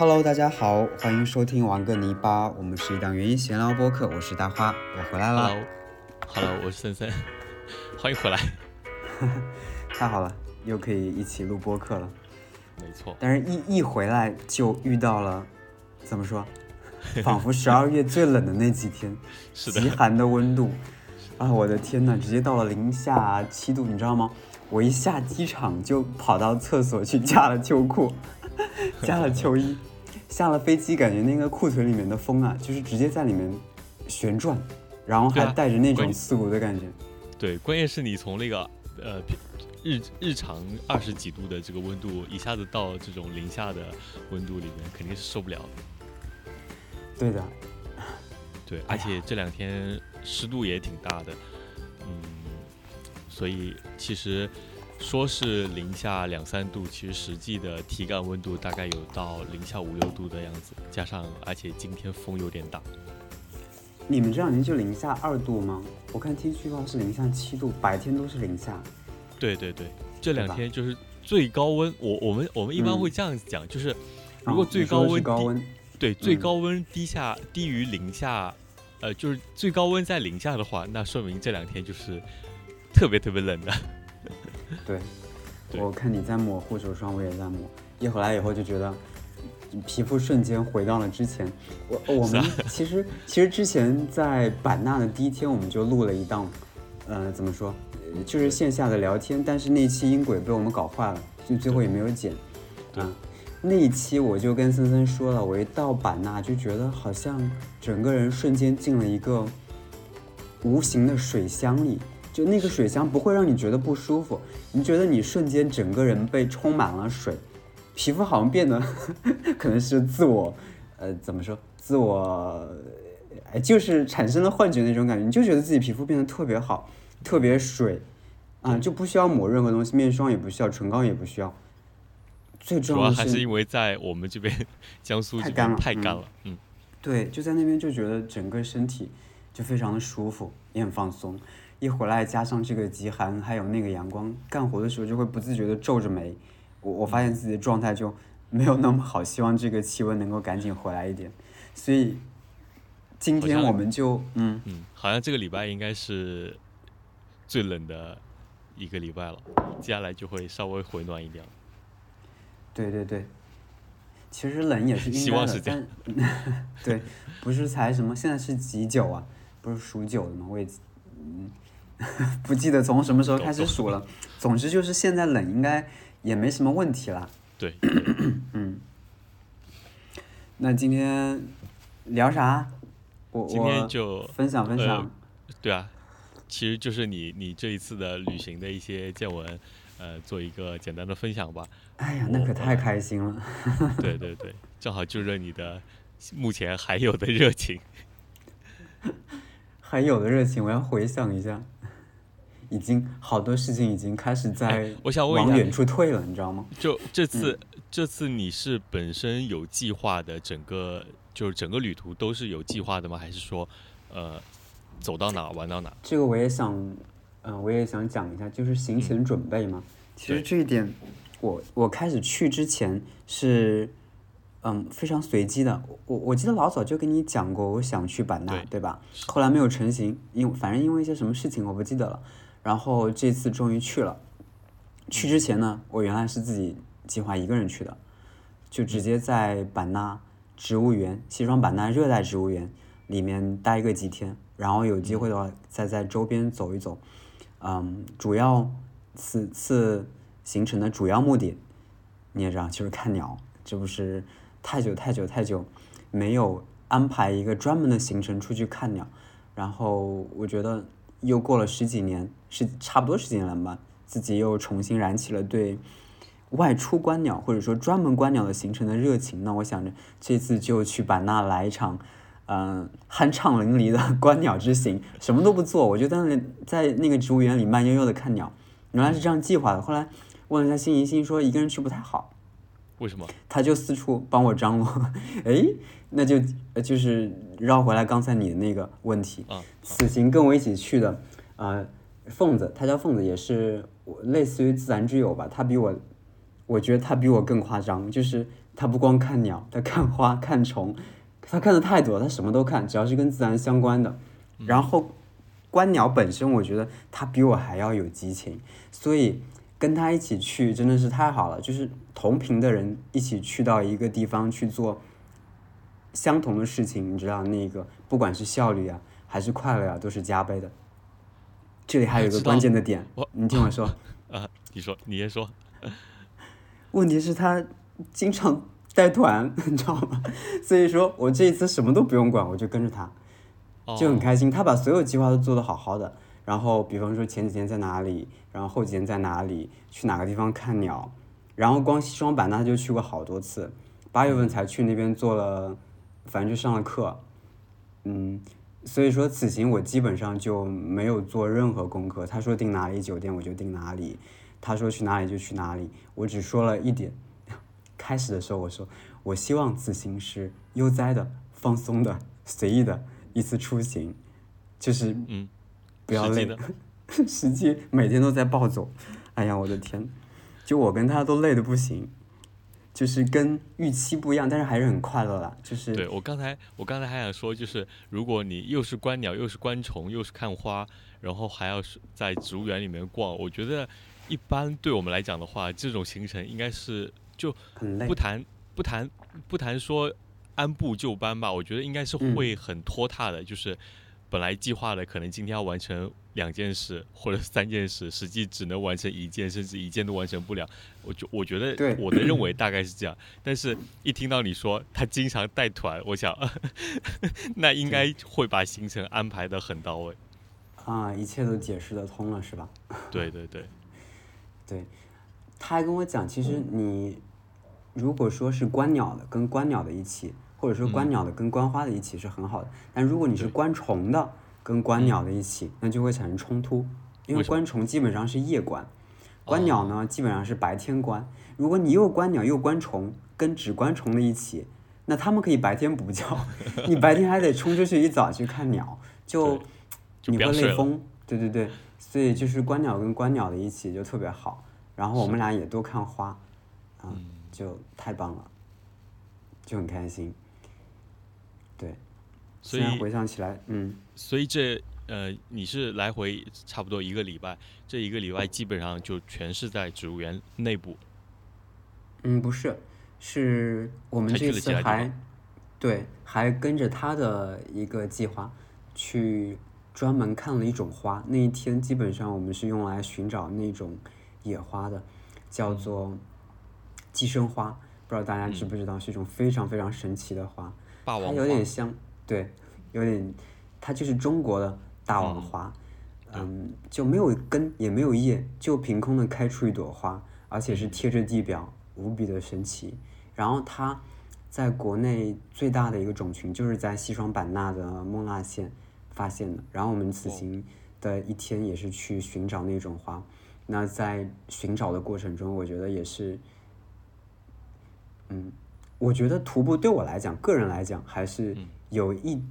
Hello，大家好，欢迎收听玩个泥巴，我们是一档原音闲聊播客，我是大花，我回来了。Hello，Hello，我是森森，欢迎回来。太好了，又可以一起录播客了。没错，但是一一回来就遇到了，怎么说，仿佛十二月最冷的那几天，是极寒的温度啊！我的天呐，直接到了零下七度，你知道吗？我一下机场就跑到厕所去加了秋裤，加了秋衣。下了飞机，感觉那个裤腿里面的风啊，就是直接在里面旋转，然后还带着那种刺骨的感觉。对，关键是你从那个呃日日常二十几度的这个温度，一下子到这种零下的温度里面，肯定是受不了的。对的，对，而且这两天湿度也挺大的，嗯，所以其实。说是零下两三度，其实实际的体感温度大概有到零下五六度的样子，加上而且今天风有点大。你们这两天就零下二度吗？我看天气预报是零下七度，白天都是零下。对对对，这两天就是最高温，我我们我们一般会这样子讲，嗯、就是如果最高温、哦、高温对最高温低下、嗯、低于零下，呃，就是最高温在零下的话，那说明这两天就是特别特别冷的。对，我看你在抹护手霜，我也在抹。一回来以后就觉得皮肤瞬间回到了之前。我我们其实、啊、其实之前在版纳的第一天，我们就录了一档，呃，怎么说，就是线下的聊天。但是那期音轨被我们搞坏了，就最后也没有剪。啊，那一期我就跟森森说了，我一到版纳就觉得好像整个人瞬间进了一个无形的水箱里。就那个水箱不会让你觉得不舒服，你觉得你瞬间整个人被充满了水，皮肤好像变得 可能是自我，呃，怎么说？自我，哎，就是产生了幻觉那种感觉，你就觉得自己皮肤变得特别好，特别水，啊、嗯，就不需要抹任何东西，面霜也不需要，唇膏也不需要。最重要还是因为在我们这边江苏太干了，太干了，嗯，嗯对，就在那边就觉得整个身体就非常的舒服，也很放松。一回来加上这个极寒，还有那个阳光，干活的时候就会不自觉的皱着眉。我我发现自己的状态就没有那么好，希望这个气温能够赶紧回来一点。所以今天我们就嗯嗯，好像这个礼拜应该是最冷的一个礼拜了，接下来就会稍微回暖一点。对对对，其实冷也是应该的，希望是这样。对，不是才什么？现在是几九啊？不是数九的吗？我也嗯。不记得从什么时候开始数了，总之就是现在冷应该也没什么问题了。对，嗯。那今天聊啥？我今天就分享分享、呃。对啊，其实就是你你这一次的旅行的一些见闻，呃，做一个简单的分享吧。哎呀，那可太开心了。对对对，正好就着你的目前还有的热情。还有的热情，我要回想一下。已经好多事情已经开始在往远处退了，你知道吗？就这次、嗯，这次你是本身有计划的，整个就是整个旅途都是有计划的吗？还是说，呃，走到哪玩到哪？这个我也想，嗯、呃，我也想讲一下，就是行前准备嘛。嗯、其实这一点，我我开始去之前是，嗯，非常随机的。我我记得老早就跟你讲过，我想去版纳，对,对吧？后来没有成型，因反正因为一些什么事情我不记得了。然后这次终于去了。去之前呢，我原来是自己计划一个人去的，就直接在版纳植物园，西双版纳热带植物园里面待个几天，然后有机会的话再在周边走一走。嗯，主要此次行程的主要目的，你也知道，就是看鸟。这不是太久太久太久没有安排一个专门的行程出去看鸟，然后我觉得。又过了十几年，是差不多时间了嘛，自己又重新燃起了对外出观鸟或者说专门观鸟的行程的热情。那我想着这次就去版纳来一场，嗯、呃，酣畅淋漓的 观鸟之行，什么都不做，我就在那里在那个植物园里慢悠悠的看鸟。原来是这样计划的。后来问了一下心仪，心仪说一个人去不太好。为什么？他就四处帮我张罗，哎，那就就是绕回来刚才你的那个问题。啊，此行跟我一起去的，呃，凤子，他叫凤子，也是类似于自然之友吧。他比我我觉得他比我更夸张，就是他不光看鸟，他看花、看虫，他看的太多了，他什么都看，只要是跟自然相关的。然后观鸟本身，我觉得他比我还要有激情，所以跟他一起去真的是太好了。就是同频的人一起去到一个地方去做相同的事情，你知道那个不管是效率啊还是快乐啊，都是加倍的。这里还有一个关键的点，你听我说。啊，你说，你先说。问题是，他经常带团，你知道吗？所以说我这一次什么都不用管，我就跟着他，就很哦开心。他把所有计划都做得好好的。然后，比方说前几天在哪里，然后后几天在哪里，去哪个地方看鸟，然后光西双版纳他就去过好多次。八月份才去那边做了，反正就上了课，嗯，所以说此行我基本上就没有做任何功课。他说订哪里酒店我就订哪里，他说去哪里就去哪里，我只说了一点。开始的时候我说，我希望此行是悠哉的、放松的、随意的一次出行，就是嗯，不要累实际。实际每天都在暴走，哎呀，我的天！就我跟他都累的不行，就是跟预期不一样，但是还是很快乐啦。就是对我刚才，我刚才还想说，就是如果你又是观鸟，又是观虫，又是看花，然后还要是在植物园里面逛，我觉得一般对我们来讲的话，这种行程应该是就很累不。谈不谈不谈说按部就班吧，我觉得应该是嗯会很拖沓的，就是本来计划的可能今天要完成两件事或者三件事，实际只能完成一件，甚至一件都完成不了。我就我觉得对我的认为大概是这样，但是一听到你说他经常带团，我想 那应该会把行程安排的很到位。啊，一切都解释得通了，是吧？对对对，对，他还跟我讲，其实你如果说是观鸟的跟观鸟的一起，或者说观鸟的跟观花的一起是很好的，但如果你是观虫的跟观鸟的一起，那就会产生冲突，因为观虫基本上是夜观，观哦鸟呢基本上是白天观。如果你又观鸟又观虫，跟只观虫的一起，那他们可以白天补觉，你白天还得冲出去一早去看鸟，就就你。会累疯。对对对，所以就是观鸟跟观鸟的一起就特别好。然后我们俩也都看花，啊，嗯就太棒了，就很开心。对，所以回想起来，嗯，所以这呃，你是来回差不多一个礼拜，这一个礼拜基本上就全是在植物园内部。嗯，不是，是我们这次还对，还跟着他的一个计划去专门看了一种花。那一天基本上我们是用来寻找那种野花的，叫做寄生花。不知道大家知不知道，是一种非常非常神奇的花。它霸王花有点像，对，有点，它就是中国的大王嗯花，对嗯，就没有根也没有叶，就凭空的开出一朵花，而且是嗯贴着地表，无比的神奇。然后它在国内最大的一个种群就是在西双版纳的勐腊县发现的。然后我们此哦行的一天也是去寻找那种花。那在寻找的过程中，我觉得也是，嗯，我觉得徒步对我来讲，个人来讲还是嗯有一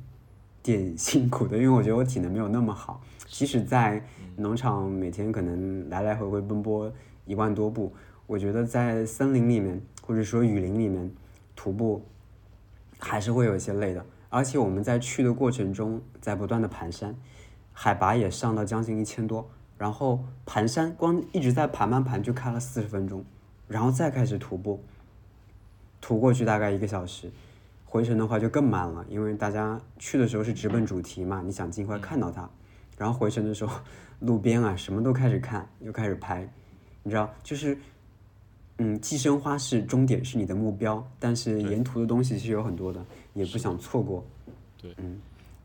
点辛苦的，因为我觉得我体能没有那么好。即使在农场每天可能来来回回奔波一万多步，我觉得在森林里面或者说雨林里面徒步，还是会有一些累的。而且我们在去的过程中，在不断的盘山，海拔也上到将近一千多，然后盘山光一直在盘盘盘就开了四十分钟，然后再开始徒步，徒过去大概一个小时，回程的话就更慢了，因为大家去的时候是直奔主题嘛，你想尽快看到它，然后回程的时候，路边啊什么都开始看，又开始拍，你知道，就是，嗯，寄生花是终点，是你的目标，但是沿途的东西是有很多的，也不想错过。对，嗯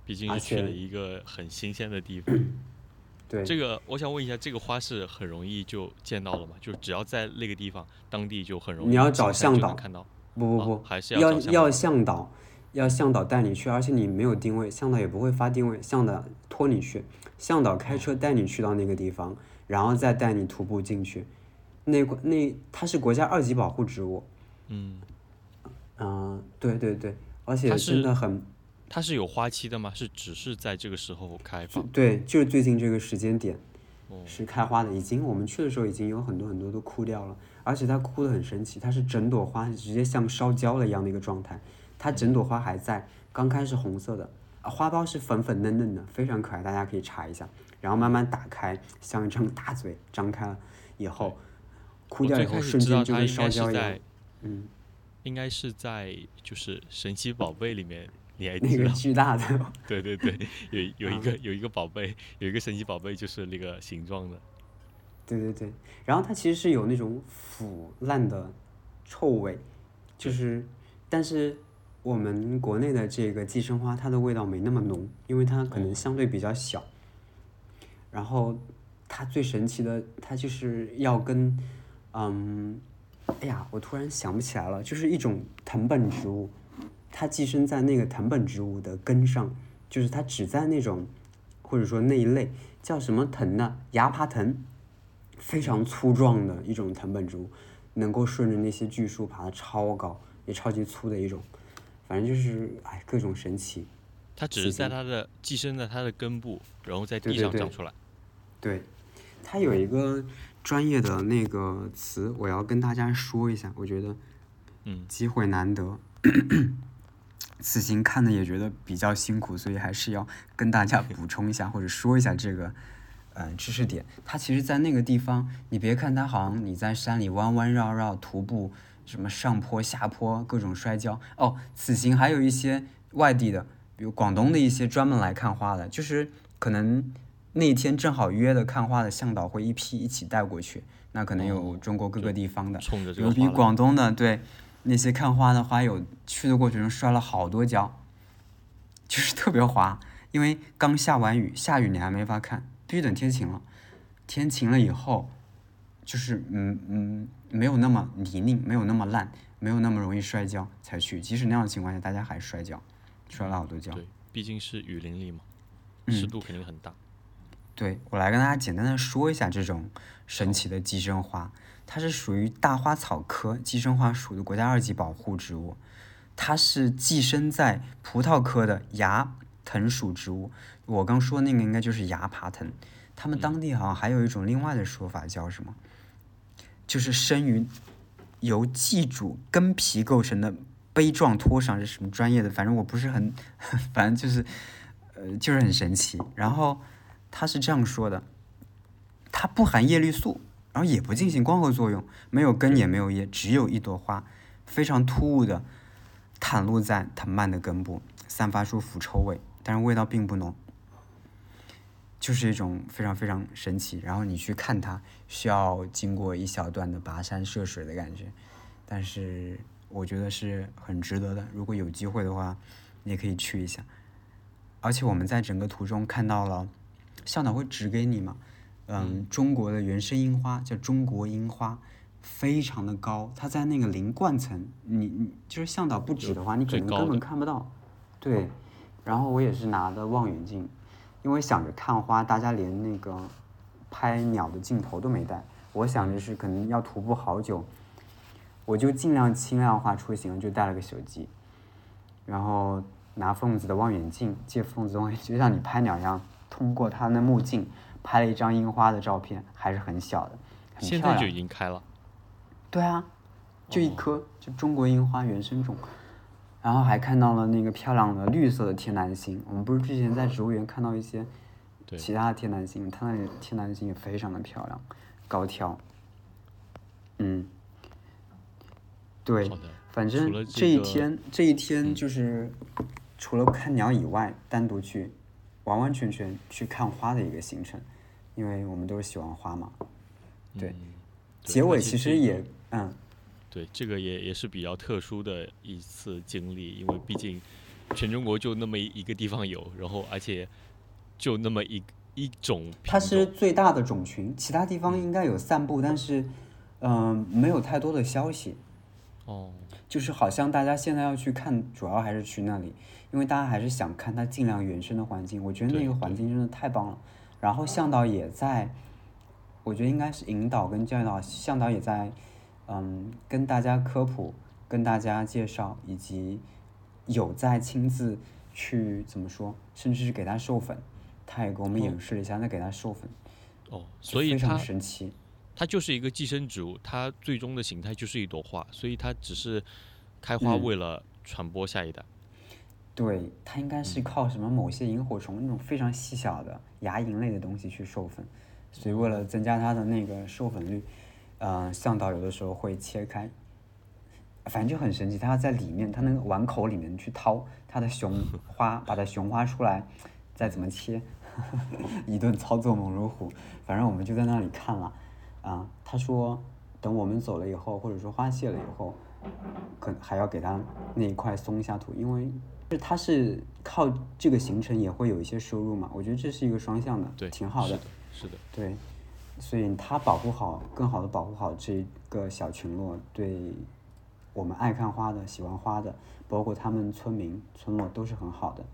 毕竟是去了一个很新鲜的地方。对，这个我想问一下，这个花是很容易就见到了吗？就只要在那个地方，当地就很容易，你要找向导看到。哦不不。不，还是要向要导向导，要向导带你去，而且你没有定位，向导也不会发定位，向导拖你去，向导开车带你去到那个地方，然后再带你徒步进去。那块那它是国家二级保护植物，嗯，嗯、对对对，而且真的很它是有花期的吗？是只是在这个时候开放？对，就是最近这个时间点，是开花的，已经我们去的时候已经有很多很多都枯掉了，而且它枯的很神奇，它是整朵花直接像烧焦了一样的一个状态，它整朵花还在，刚开始红色的，花苞是粉粉嫩嫩的，非常可爱，大家可以查一下，然后慢慢打开，像一张大嘴张开了以后，枯掉以后瞬间就跟烧焦一样，嗯，应该是在就是神奇宝贝里面。你还那个巨大的，对对对，有有一个有一个宝贝，有一个神奇宝贝，就是那个形状的。对对对，然后它其实是有那种腐烂的臭味，就是，但是我们国内的这个寄生花，它的味道没那么浓，因为它可能相对比较小。然后它最神奇的，它就是要跟，嗯，哎呀，我突然想不起来了，就是一种藤本植物。它寄生在那个藤本植物的根上，就是它只在那种，或者说那一类叫什么藤呢？芽爬藤，非常粗壮的一种藤本植物，能够顺着那些巨树爬得超高，也超级粗的一种，反正就是哎各种神奇。它只是在它的寄生在它的根部，然后在地上长出来。对，它有一个专业的那个词，我要跟大家说一下，我觉得，嗯，机会难得。此行看的也觉得比较辛苦，所以还是要跟大家补充一下或者说一下这个，呃，知识点。它其实，在那个地方，你别看它好像你在山里弯弯绕绕徒步，什么上坡下坡各种摔跤。哦，此行还有一些外地的，比如广东的一些专门来看花的，就是可能那天正好约的看花的向导会一批一起带过去，那可能有中国各个地方的，有比广东的对。那些看花的花友去的过程中摔了好多跤，就是特别滑，因为刚下完雨，下雨你还没法看，必须等天晴了。天晴了以后，就是嗯嗯，没有那么泥泞，没有那么烂，没有那么容易摔跤才去。即使那样的情况下，大家还摔跤，摔了好多跤。对，毕竟是雨林里嘛，湿度肯定很大。对我来跟大家简单的说一下这种神奇的寄生花。它是属于大花草科寄生花属的国家二级保护植物，它是寄生在葡萄科的芽藤属植物。我刚说那个应该就是芽爬藤，他们当地好像还有一种另外的说法叫什么？就是生于由寄主根皮构成的杯状托上是什么专业的？反正我不是很，反正就是呃就是很神奇。然后它是这样说的，它不含叶绿素。然后也不进行光合作用，没有根也没有叶，只有一朵花，非常突兀的袒露在藤蔓的根部，散发出腐臭味，但是味道并不浓，就是一种非常非常神奇。然后你去看它，需要经过一小段的跋山涉水的感觉，但是我觉得是很值得的。如果有机会的话，你也可以去一下。而且我们在整个途中看到了，向导会指给你嘛。嗯，中国的原生樱花叫中国樱花，非常的高，它在那个零冠层，你你就是向导不指的话，你可能根本看不到。对，然后我也是拿的望远镜，因为想着看花，大家连那个拍鸟的镜头都没带，我想着是可能要徒步好久，我就尽量轻量化出行，就带了个手机，然后拿凤子的望远镜，借凤子的望远镜，就像你拍鸟一样，通过它的目镜。拍了一张樱花的照片，还是很小的，很漂亮。现在就已经开了。对啊，就一颗，就中国樱花原生种。然后还看到了那个漂亮的绿色的天南星。我们不是之前在植物园看到一些其他的天南星，它那里天南星也非常的漂亮，高挑。嗯，对，反正这一天这一天就是除了看鸟以外，单独去完完全全去看花的一个行程。因为我们都是喜欢花嘛，对，结尾其实也嗯，对，这个也也是比较特殊的一次经历，因为毕竟全中国就那么一个地方有，然后而且就那么一一种，它是最大的种群，其他地方应该有散布，但是嗯，没有太多的消息。哦，就是好像大家现在要去看，主要还是去那里，因为大家还是想看它尽量原生的环境，我觉得那个环境真的太棒了。然后向导也在，我觉得应该是引导跟教导，向导也在，嗯，跟大家科普，跟大家介绍，以及有在亲自去怎么说，甚至是给他授粉，他也给我们演示了一下，再给他授粉，哦，所以非常它神奇。它就是一个寄生植物，它最终的形态就是一朵花，所以它只是开花嗯为了传播下一代。对，它应该是靠什么某些萤火虫那种非常细小的牙龈类的东西去授粉，所以为了增加它的那个授粉率，呃，向导有的时候会切开，反正就很神奇，它要在里面，它那个碗口里面去掏它的雄花，把它雄花出来，再怎么切，一顿操作猛如虎。反正我们就在那里看了，啊，他说等我们走了以后，或者说花谢了以后，可还要给它那一块松一下土，因为是它是靠这个行程也会有一些收入嘛，我觉得这是一个双向的，对，挺好的是的，，是的，对，所以它保护好，更好的保护好这个小群落，对我们爱看花的、喜欢花的，包括他们村民、村落都是很好的。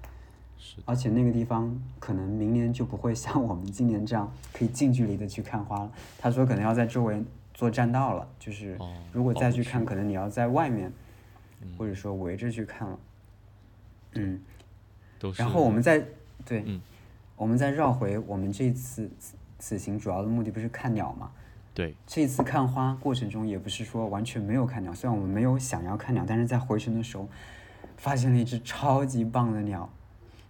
是的，而且那个地方可能明年就不会像我们今年这样可以近距离的去看花了。他说可能要在周围做栈道了，就是哦如果再去看，区可能你要在外面，嗯或者说围着去看了。嗯，都是。然后我们再对，嗯我们再绕回我们这次此此行主要的目的不是看鸟吗？对，这次看花过程中也不是说完全没有看鸟，虽然我们没有想要看鸟，但是在回程的时候发现了一只超级棒的鸟，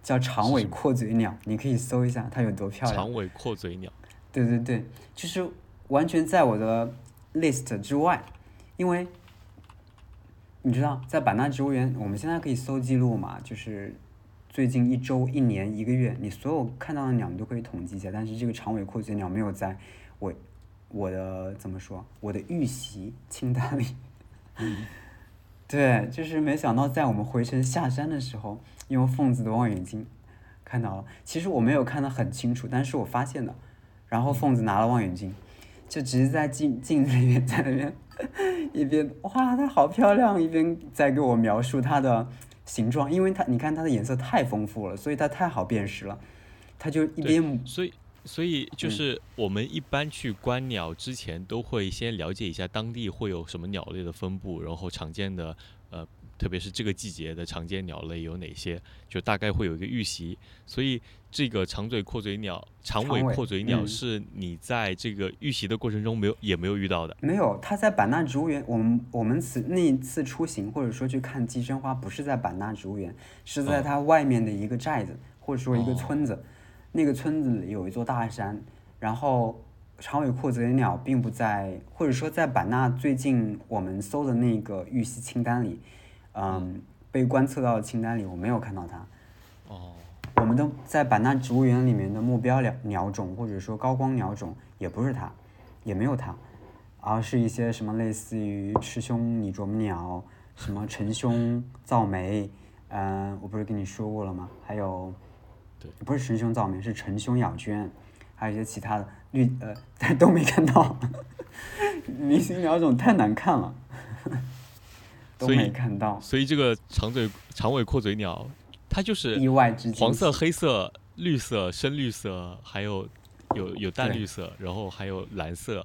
叫长尾阔嘴鸟，你可以搜一下它有多漂亮。长尾阔嘴鸟，对对对，就是完全在我的 list 之外，因为你知道，在版纳植物园，我们现在可以搜记录嘛，就是最近一周、一年、一个月，你所有看到的鸟你都可以统计一下。但是这个长尾阔嘴鸟没有在我我的怎么说我的预习清单里。对，就是没想到在我们回程下山的时候，用凤子的望远镜看到了。其实我没有看得很清楚，但是我发现的。然后凤子拿了望远镜，就直接在镜镜子里面在那边 一边哇，它好漂亮，一边在给我描述它的形状，因为它你看它的颜色太丰富了，所以它太好辨识了。它就一边所以所以就嗯是我们一般去观鸟之前，都会先了解一下当地会有什么鸟类的分布，然后常见的呃，特别是这个季节的常见鸟类有哪些，就大概会有一个预习。所以这个长嘴阔嘴鸟、长尾阔嘴鸟嗯是你在这个预习的过程中没有也没有遇到的。没有，它在版纳植物园。我们我们此那一次出行，或者说去看寄生花，不是在版纳植物园，是在哦它外面的一个寨子，或者说一个哦村子。那个村子里有一座大山，然后长尾阔嘴鸟并不在，或者说在版纳最近我们搜的那个预习清单里，嗯，被观测到的清单里我没有看到它。哦，我们的在版纳植物园里面的目标鸟鸟种，或者说高光鸟种，也不是它，也没有它，而是一些什么类似于赤胸拟啄木鸟，什么橙胸噪眉，嗯、我不是跟你说过了吗？还有，对，不是橙胸噪眉，是橙胸咬鹃，还有一些其他的绿呃，但 都没看到。明星鸟种太难看了，都所以没看到，所以这个长嘴长尾阔嘴鸟，它就是意外之黄色、黑色、绿色、深绿色，还有有有淡绿色，然后还有蓝色，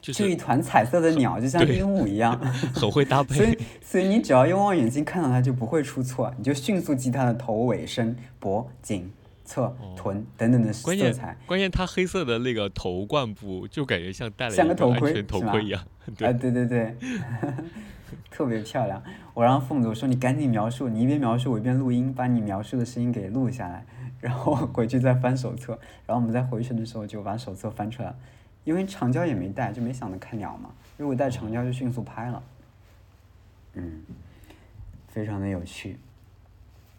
就就一团彩色的鸟，就像鹦鹉一样。很会搭配所以。，所以你只要用望远镜看到它，就不会出错，你就迅速记它的头、尾、身、脖、颈、侧、臀等等的色哦关键彩。关键它黑色的那个头冠部就感觉像戴了个头盔安全头盔一样。对啊，对对对，特别漂亮。我让凤子说你赶紧描述，你一边描述我一边录音，把你描述的声音给录下来，然后回去再翻手册。然后我们在回程的时候就把手册翻出来了，因为长焦也没带，就没想着看鸟嘛。如果带长焦就迅速拍了。嗯，非常的有趣。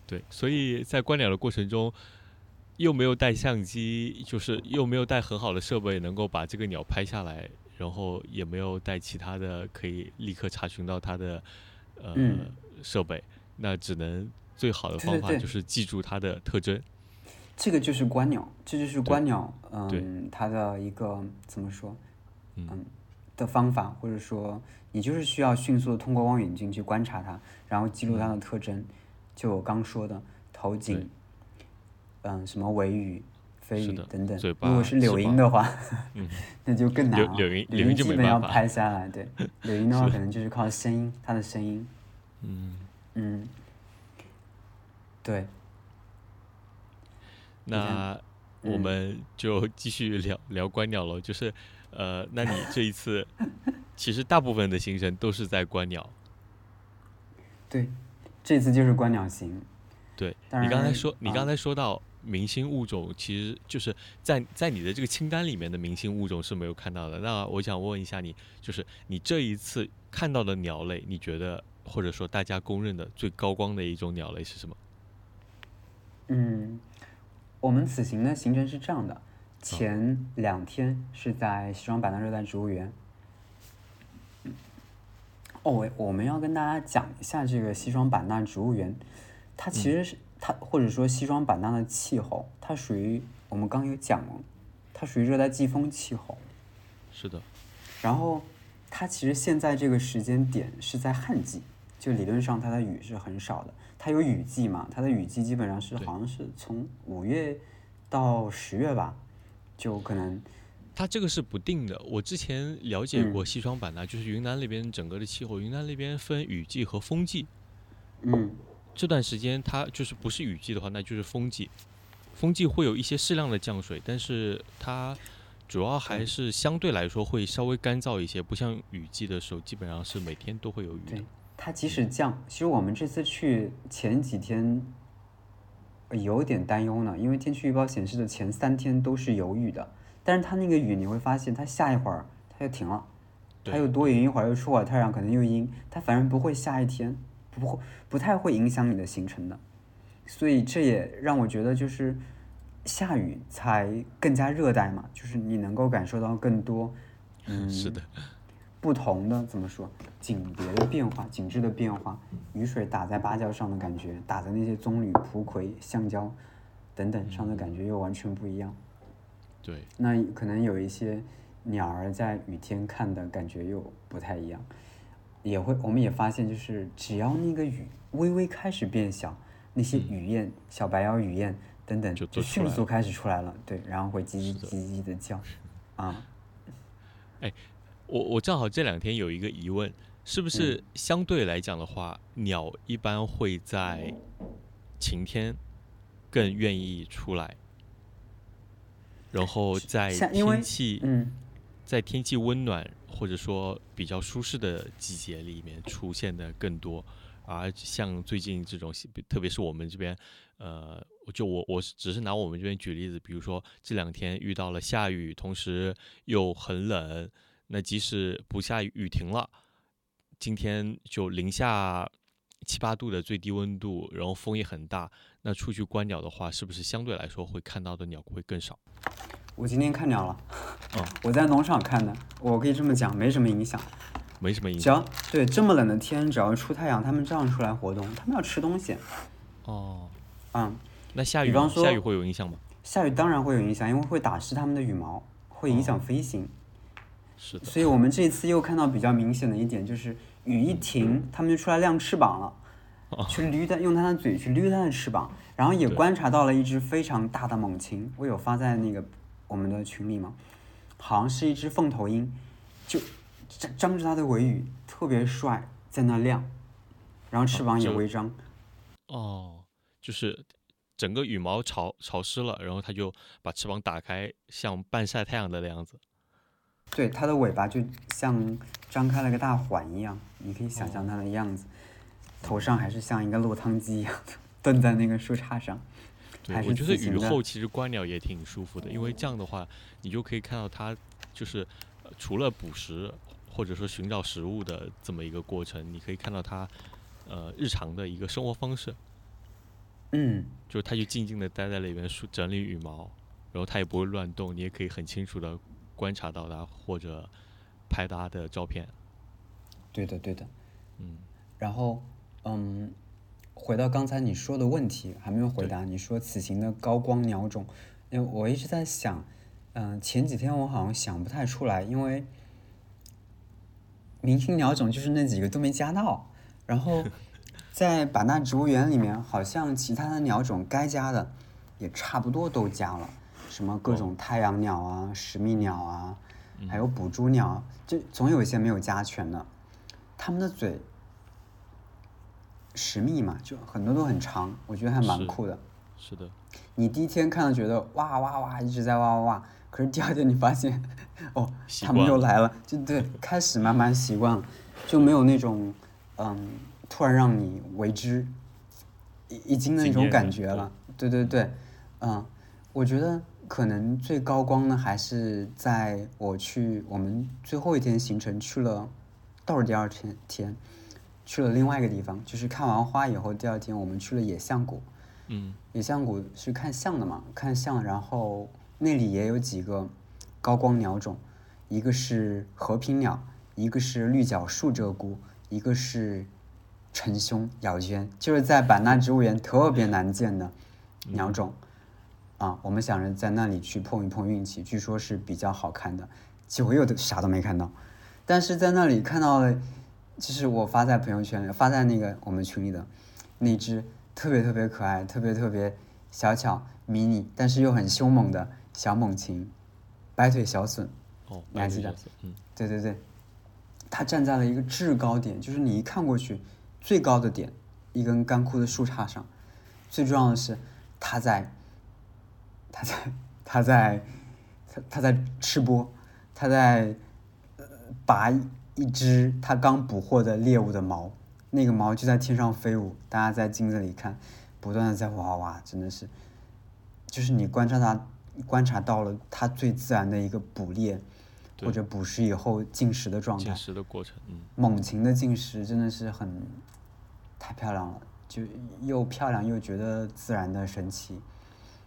对，所以在观鸟的过程中，又没有带相机，就是又没有带很好的设备能够把这个鸟拍下来，然后也没有带其他的可以立刻查询到它的呃、嗯设备，那只能最好的方法就是记住它的特征。这个就是观鸟，这就是观鸟，嗯，它的一个怎么说，嗯的方法，或者说你就是需要迅速的通过望远镜去观察它，然后记录它的特征，就我刚说的头颈，嗯，什么尾羽、飞羽等等。嘴巴如果是柳莺的话，嗯 那就更难了。柳柳莺柳柳莺就基本要拍下来，对，柳莺的话可能就是靠声音，它的声音，嗯，嗯，对，那我们就继续聊聊观鸟了。就是，呃，那你 这一次，其实大部分的行程都是在观鸟。对，这次就是观鸟行。对你刚才说，你刚才说到明星物种，其实就是在在你的这个清单里面的明星物种是没有看到的。那我想问一下你，就是你这一次看到的鸟类，你觉得或者说大家公认的最高光的一种鸟类是什么？嗯。我们此行的行程是这样的：前两天是在西双版纳热带植物园。哦，我我们要跟大家讲一下这个西双版纳植物园，它其实是它或者说西双版纳的气候，它属于我们刚有讲了，它属于热带季风气候。是的。然后它其实现在这个时间点是在旱季，就理论上它的雨是很少的。它有雨季嘛？它的雨季基本上是好像是从五月到十月吧，就可能。它这个是不定的。我之前了解过西双版纳，就是云南那边整个的气候，云南那边分雨季和风季。嗯。这段时间它就是不是雨季的话，那就是风季。风季会有一些适量的降水，但是它主要还是相对来说会稍微干燥一些，不像雨季的时候，基本上是每天都会有雨对。它即使降，其实我们这次去前几天有点担忧呢，因为天气预报显示的前三天都是有雨的，但是它那个雨你会发现，它下一会儿它又停了，它又多云一会儿又出会儿太阳，可能又阴，它反正不会下一天，不会不太会影响你的行程的，所以这也让我觉得就是下雨才更加热带嘛，就是你能够感受到更多，嗯，是的。不同的怎么说，景别的变化，景致的变化，雨水打在芭蕉上的感觉，打在那些棕榈、蒲葵、橡胶等等上的感觉又完全不一样。对，那可能有一些鸟儿在雨天看的感觉又不太一样，也会，我们也发现，就是只要那个雨微微开始变小，那些雨燕、小白腰雨燕等等就迅速开始出来了，对，然后会叽叽叽叽的叫，啊，哎。我我正好这两天有一个疑问，是不是相对来讲的话，鸟一般会在晴天更愿意出来，然后在天气在天气温暖或者说比较舒适的季节里面出现的更多，而像最近这种，特别是我们这边，呃，就我我只是拿我们这边举例子，比如说这两天遇到了下雨，同时又很冷。那即使不下雨，雨停了，今天就零下七八度的最低温度，然后风也很大，那出去观鸟的话，是不是相对来说会看到的鸟会更少？我今天看鸟了，我在农场看的，我可以这么讲，没什么影响，没什么影响。只要对这么冷的天，只要出太阳，它们照样出来活动，它们要吃东西。哦，嗯，那下雨，下雨会有影响吗？下雨当然会有影响，因为会打湿它们的羽毛，会影响飞行。是的，所以我们这一次又看到比较明显的一点，就是雨一停，它们就出来亮翅膀了，去捋它，用它的嘴去捋它的翅膀，然后也观察到了一只非常大的猛禽，我有发在那个我们的群里嘛，好像是一只凤头鹰，就张张着它的尾羽，特别帅，在那亮，然后翅膀也微张。哦，就是整个羽毛潮潮湿了，然后它就把翅膀打开，像半晒太阳的样子。对，它的尾巴就像张开了个大环一样，你可以想象它的样子，头上还是像一个落汤鸡一样的 蹲在那个树杈上。对，我觉得雨后其实观鸟也挺舒服的，因为这样的话，你就可以看到它就是除了捕食或者说寻找食物的这么一个过程，你可以看到它呃日常的一个生活方式。嗯，就是它就静静的待在里面梳整理羽毛，然后它也不会乱动，你也可以很清楚的。观察到它或者拍它的照片，对的对的，嗯，然后嗯，回到刚才你说的问题还没有回答，你说此行的高光鸟种，因为我一直在想，嗯，前几天我好像想不太出来，因为明星鸟种就是那几个都没加到，然后 在版纳植物园里面，好像其他的鸟种该加的也差不多都加了。什么各种太阳鸟啊、食蜜鸟啊，还有捕蛛鸟，就总有一些没有加全的。它们的嘴，食蜜嘛，就很多都很长，我觉得还蛮酷的。是的。你第一天看到觉得哇哇哇一直在哇哇哇，可是第二天你发现，哦，他们又来了，就对，开始慢慢习惯了，就没有那种嗯突然让你为之一一惊的那种感觉了。对对对，嗯，我觉得可能最高光呢还是在我去我们最后一天行程去了，倒数第二天天。去了另外一个地方，就是看完花以后，第二天我们去了野象谷。嗯，野象谷是看象的嘛？看象，然后那里也有几个高光鸟种，一个是和平鸟，一个是绿角树鹧鸪，一个是橙胸咬鹃，就是在版纳植物园特别难见的鸟种。啊，我们想着在那里去碰一碰运气，据说是比较好看的，结果又啥都没看到，但是在那里看到了。就是我发在朋友圈里，发在那个我们群里的那只特别特别可爱、特别特别小巧、迷你，但是又很凶猛的小猛禽，白腿小隼。哦，你还记得？嗯，对对对，它站在了一个制高点，就是你一看过去，最高的点，一根干枯的树杈上。最重要的是，它在，它在，它在，它它在吃播，它在拔。一只它刚捕获的猎物的毛，那个毛就在天上飞舞，大家在镜子里看，不断的在哇哇，真的是，就是你观察它，观察到了它最自然的一个捕猎或者捕食以后进食的状态。进食的过程，嗯。猛禽的进食真的是很，太漂亮了，就又漂亮又觉得自然的神奇。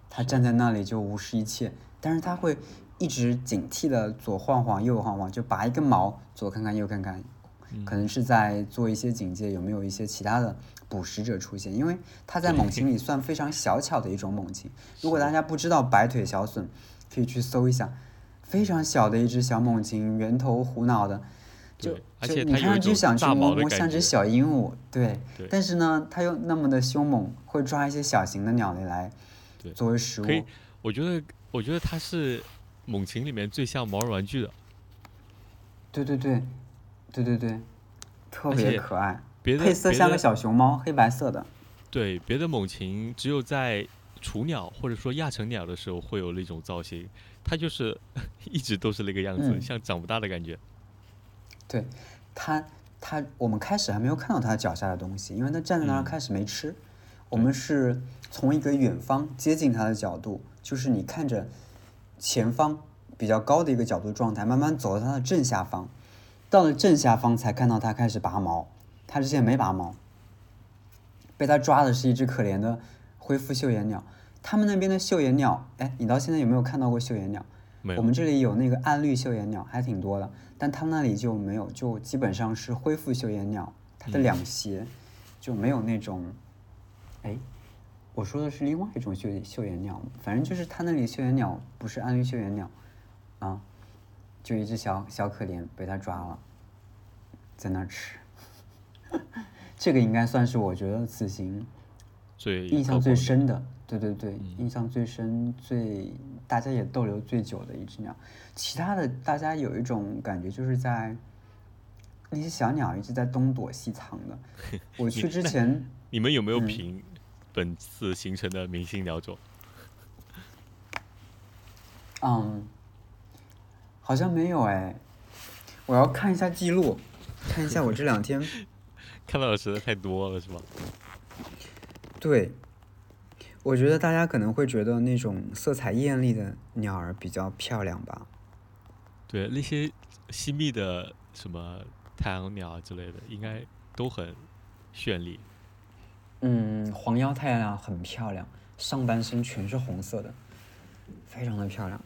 它站在那里就无视一切，但是它会。一直警惕的左晃晃右晃晃，就拔一根毛，左看看右看看，可能是在做一些警戒，有没有一些其他的捕食者出现？因为它在猛禽里算非常小巧的一种猛禽。如果大家不知道白腿小隼，可以去搜一下，非常小的一只小猛禽，圆头虎脑的，就就你看上去想去摸摸，像只小鹦鹉，对。但是呢，它又那么的凶猛，会抓一些小型的鸟类来作为食物。我觉得，我觉得它是。猛禽里面最像毛绒玩具的，对对对，对对对，特别可爱。别的配色像个小熊猫，黑白色的。对，别的猛禽只有在雏鸟或者说亚成鸟的时候会有那种造型，它就是 一直都是那个样子，像长不大的感觉。对，它它我们开始还没有看到它脚下的东西，因为它站在那儿开始没吃。我们是从一个远方接近它的角度，就是你看着。前方比较高的一个角度状态，慢慢走到它的正下方，到了正下方才看到它开始拔毛，它之前没拔毛。被它抓的是一只可怜的恢复绣眼鸟。他们那边的绣眼鸟，哎，你到现在有没有看到过绣眼鸟？我们这里有那个暗绿绣眼鸟，还挺多的，但他那里就没有，就基本上是恢复绣眼鸟，它的两胁就没有那种，哎。我说的是另外一种绣绣眼鸟，反正就是它那里绣眼鸟不是安绿绣眼鸟，啊，就一只小小可怜被它抓了，在那吃。这个应该算是我觉得此行最印象最深的，对对对，印象最深、最大家也逗留最久的一只鸟。其他的大家有一种感觉，就是在那些小鸟一直在东躲西藏的。我去之前，你们有没有评？本次行程的明星鸟种，嗯，好像没有哎，我要看一下记录，看一下我这两天 看到的实在太多了，是吧？对，我觉得大家可能会觉得那种色彩艳丽的鸟儿比较漂亮吧？对，那些细密的什么太阳鸟之类的，应该都很绚丽。嗯，黄腰太阳鸟很漂亮，上半身全是红色的，非常的漂亮。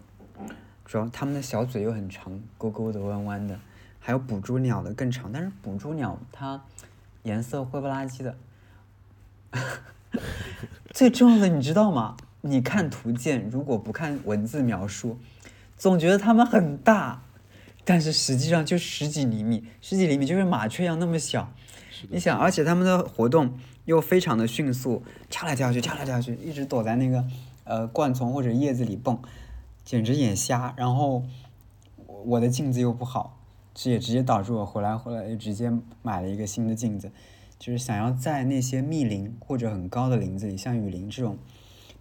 主要它们的小嘴又很长，勾勾的、弯弯的。还有捕捉鸟的更长，但是捕捉鸟它颜色灰不拉几的。最重要的你知道吗？你看图鉴，如果不看文字描述，总觉得它们很大，但是实际上就十几厘米，十几厘米就是麻雀一样那么小。你想，而且他们的活动。又非常的迅速，跳来跳去，跳来跳去，一直躲在那个呃灌丛或者叶子里蹦，简直眼瞎。然后我的镜子又不好，这也直接导致我回来回来又直接买了一个新的镜子，就是想要在那些密林或者很高的林子里，像雨林这种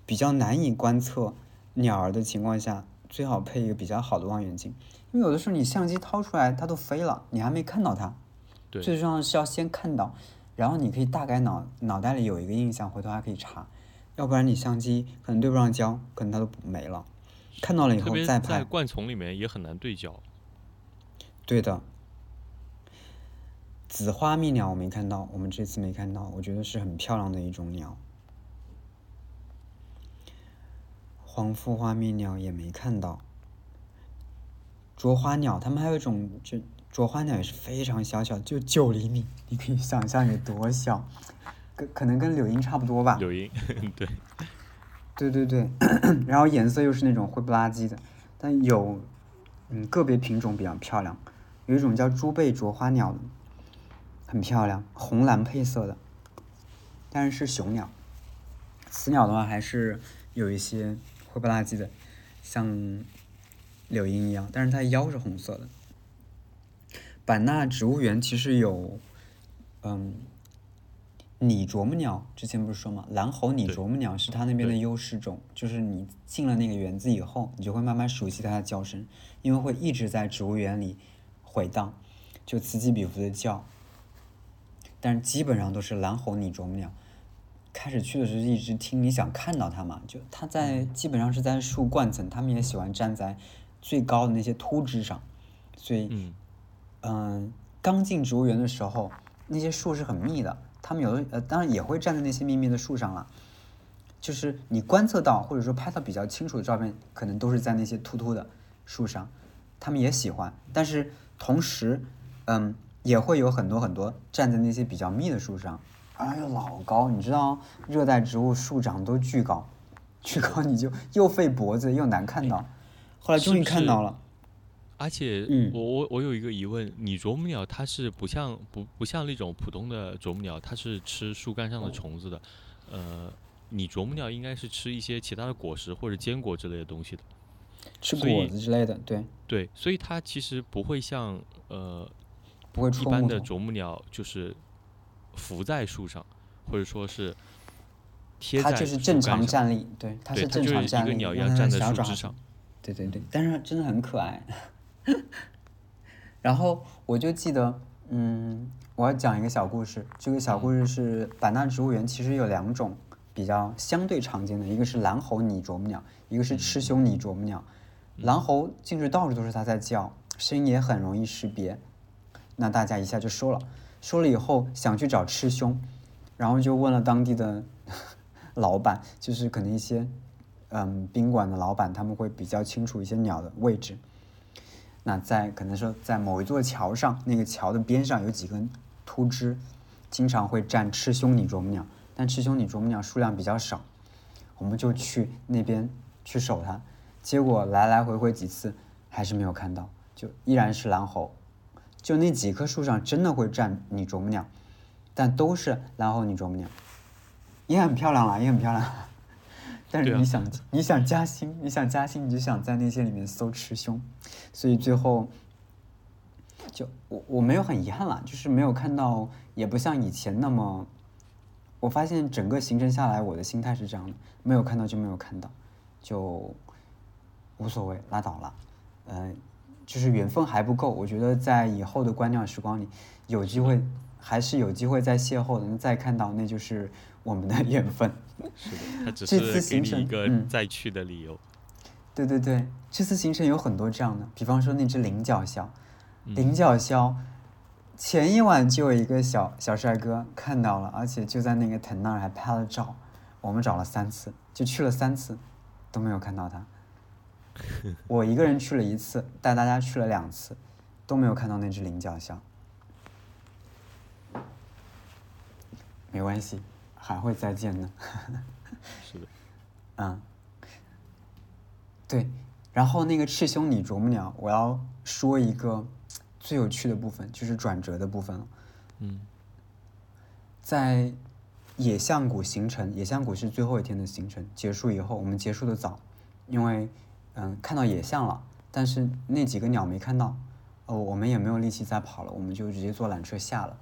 比较难以观测鸟儿的情况下，最好配一个比较好的望远镜，因为有的时候你相机掏出来它都飞了，你还没看到它。对，最重要的是要先看到，然后你可以大概脑脑袋里有一个印象，回头还可以查，要不然你相机可能对不上焦，可能它都没了。看到了以后再拍。在灌丛里面也很难对焦。对的。紫花蜜鸟我没看到，我们这次没看到，我觉得是很漂亮的一种鸟。黄腹花蜜鸟也没看到。啄花鸟，它们还有一种，就啄花鸟也是非常小小，就九厘米，你可以想象有多小，跟可能跟柳莺差不多吧。柳莺，对。对对对，然后颜色又是那种灰不拉几的，但有，嗯，个别品种比较漂亮，有一种叫猪背啄花鸟的。很漂亮，红蓝配色的，但是是雄鸟。雌鸟的话还是有一些灰不拉几的，像柳莺一样，但是它腰是红色的。版纳植物园其实有，嗯，拟啄木鸟，之前不是说吗？蓝喉拟啄木鸟是它那边的优势种，就是你进了那个园子以后，你就会慢慢熟悉它的叫声，因为会一直在植物园里回荡，就此起彼伏的叫。但是基本上都是蓝喉拟啄木鸟。开始去的时候一直听你想看到它嘛，就它在基本上是在树冠层，它们也喜欢站在最高的那些秃枝上，所以，嗯，刚进植物园的时候，那些树是很密的，他们有的呃当然也会站在那些密密的树上了，就是你观测到或者说拍到比较清楚的照片，可能都是在那些秃秃的树上，他们也喜欢，但是同时，嗯。也会有很多很多站在那些比较密的树上，哎呦老高，你知道热带植物树长都巨高，巨高你就又费脖子又难看到。后来终于看到了。而且，我我我有一个疑问，你啄木鸟它是不像不不像那种普通的啄木鸟，它是吃树干上的虫子的。呃，你啄木鸟应该是吃一些其他的果实或者坚果之类的东西的。吃果子之类的，对。对，所以它其实不会像呃。不会一般的啄木鸟就是伏在树上，或者说是贴在它就是正常站立，对，它是正常站立，鸟一样站在树枝上。对对对，但是真的很可爱。然后我就记得，嗯，我要讲一个小故事。这个小故事是版纳植物园其实有两种比较相对常见的，一个是蓝喉拟啄木鸟，一个是赤胸拟啄木鸟。蓝喉进去到处都是它在叫，声音也很容易识别。那大家一下就说了，说了以后想去找赤胸，然后就问了当地的 老板，就是可能一些嗯宾馆的老板，他们会比较清楚一些鸟的位置。那在可能说在某一座桥上，那个桥的边上有几根秃枝，经常会站赤胸拟啄木鸟，但赤胸拟啄木鸟数量比较少，我们就去那边去守它，结果来来回回几次还是没有看到，就依然是蓝喉。就那几棵树上真的会站拟啄木鸟，但都是蓝喉拟啄木鸟，也很漂亮了，也很漂亮。但是你想，你想加薪，你想加薪，你就想在那些里面搜吃凶，所以最后就我我没有很遗憾了，就是没有看到，也不像以前那么。我发现整个行程下来，我的心态是这样的：没有看到就没有看到，就无所谓，拉倒了，嗯。就是缘分还不够，我觉得在以后的观鸟时光里，有机会还是有机会再邂逅的。再看到，那就是我们的缘分。是的，他只是给你一个再去的理由。对对对，这次行程有很多这样的，比方说那只菱角鸮，菱角鸮前一晚就有一个小小帅哥看到了，而且就在那个藤那儿还拍了照。我们找了三次，就去了三次，都没有看到他。我一个人去了一次，带大家去了两次，都没有看到那只菱角鸮。没关系，还会再见的。是的。嗯。对，然后那个赤胸拟啄木鸟，我要说一个最有趣的部分，就是转折的部分了。嗯。在野象谷行程，野象谷是最后一天的行程结束以后，我们结束的早，因为。嗯，看到野象了，但是那几个鸟没看到，哦，我们也没有力气再跑了，我们就直接坐缆车下了，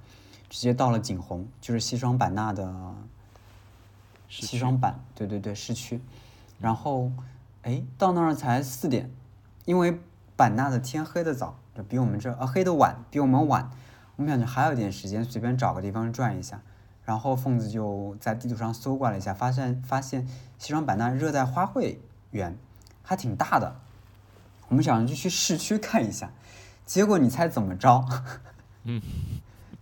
直接到了景洪，就是西双版纳的西双版，对对对，市区。然后，哎，到那儿才四点，因为版纳的天黑的早，就比我们这呃黑的晚，比我们晚。我们想着还有点时间，随便找个地方转一下。然后凤子就在地图上搜刮了一下，发现发现西双版纳热带花卉园还挺大的。我们想着就去市区看一下，结果你猜怎么着？嗯，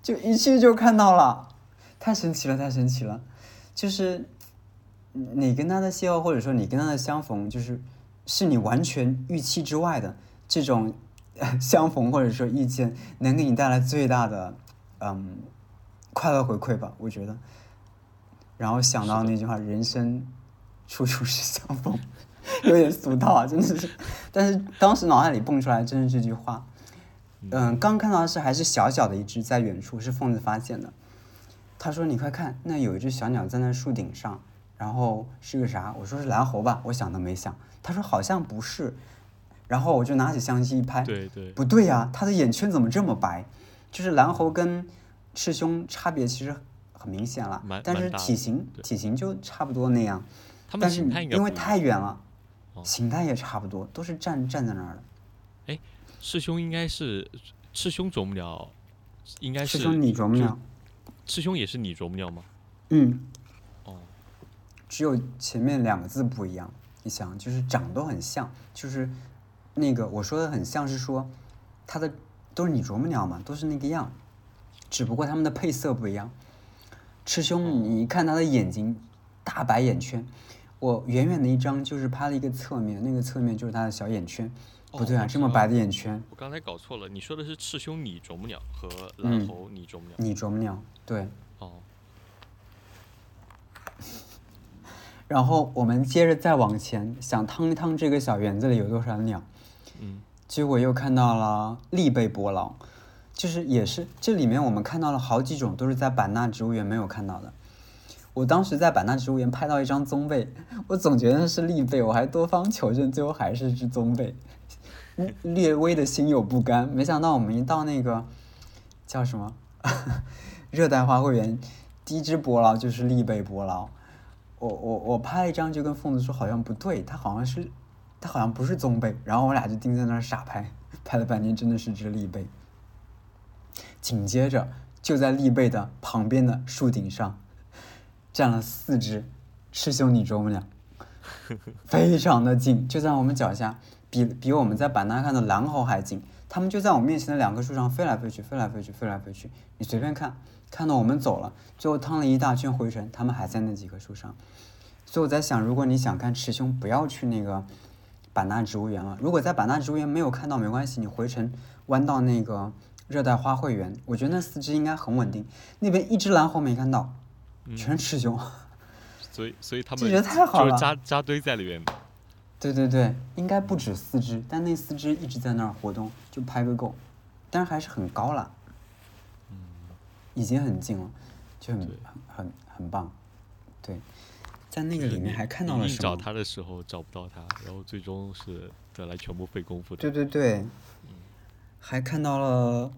就一去就看到了，太神奇了，太神奇了！就是你跟他的邂逅，或者说你跟他的相逢，就是是你完全预期之外的这种 相逢，或者说遇见，能给你带来最大的嗯快乐回馈吧，我觉得。然后想到那句话“人生处处是相逢”，有点俗套啊，真的是。但是当时脑海里蹦出来真是这句话。嗯，刚看到的是还是小小的一只，在远处是凤子发现的。他说：“你快看，那有一只小鸟站在那树顶上，然后是个啥？”我说：“是蓝猴吧？”我想都没想。他说：“好像不是。”然后我就拿起相机一拍，对对，不对呀，它的眼圈怎么这么白？就是蓝猴跟赤胸差别其实很明显了，但是体型体型就差不多那样。但是因为太远了，哦形态也差不多，都是站站在那儿的。赤胸应该是师兄啄木鸟，应该是师兄你啄木鸟，师兄也是你啄木鸟吗？嗯，哦，只有前面两个字不一样。你想，就是长都很像，就是那个我说的很像是说，它的都是你啄木鸟嘛，都是那个样，只不过它们的配色不一样。师兄，你一看它的眼睛，大白眼圈，我远远的一张就是拍了一个侧面，那个侧面就是它的小眼圈。不对啊，这么白的眼圈，我刚才搞错了，你说的是赤胸拟啄木鸟和嗯蓝头拟啄木鸟。拟啄木鸟，对。哦，然后我们接着再往前，想趟一趟这个小园子里有多少鸟，嗯，结果又看到了栗背伯劳，就是也是这里面我们看到了好几种都是在版纳植物园没有看到的。我当时在版纳植物园拍到一张棕贝，我总觉得是栗背，我还多方求证，最后还是只棕背，略微的心有不甘。没想到我们一到那个叫什么 热带花卉园，第一只伯劳就是立贝伯劳。我我我拍了一张，就跟凤子说好像不对，它好像是，它好像不是棕贝，然后我俩就盯在那儿傻拍，拍了半天真的是只立贝。紧接着就在立贝的旁边的树顶上，站了四只赤胸拟啄木鸟，非常的近，就在我们脚下，比比我们在版纳看的蓝猴还近。它们就在我面前的两棵树上飞来飞去，飞来飞去，飞来飞去。你随便看，看到我们走了，最后趟了一大圈回程，它们还在那几棵树上。所以我在想，如果你想看雌雄，不要去那个版纳植物园了。如果在版纳植物园没有看到，没关系，你回程弯到那个热带花卉园，我觉得那四只应该很稳定。那边一只蓝猴没看到，全是赤胸。所以所以他这们人太好就是了扎扎堆在里面。对对对，应该不止四只，但那四只一直在那儿活动，就拍个够，但是还是很高了，嗯已经很近了，就很很很很棒，对，在那个里面还看到了什么？找他的时候找不到他，然后最终是得来全部费功夫的。对对对，还看到了，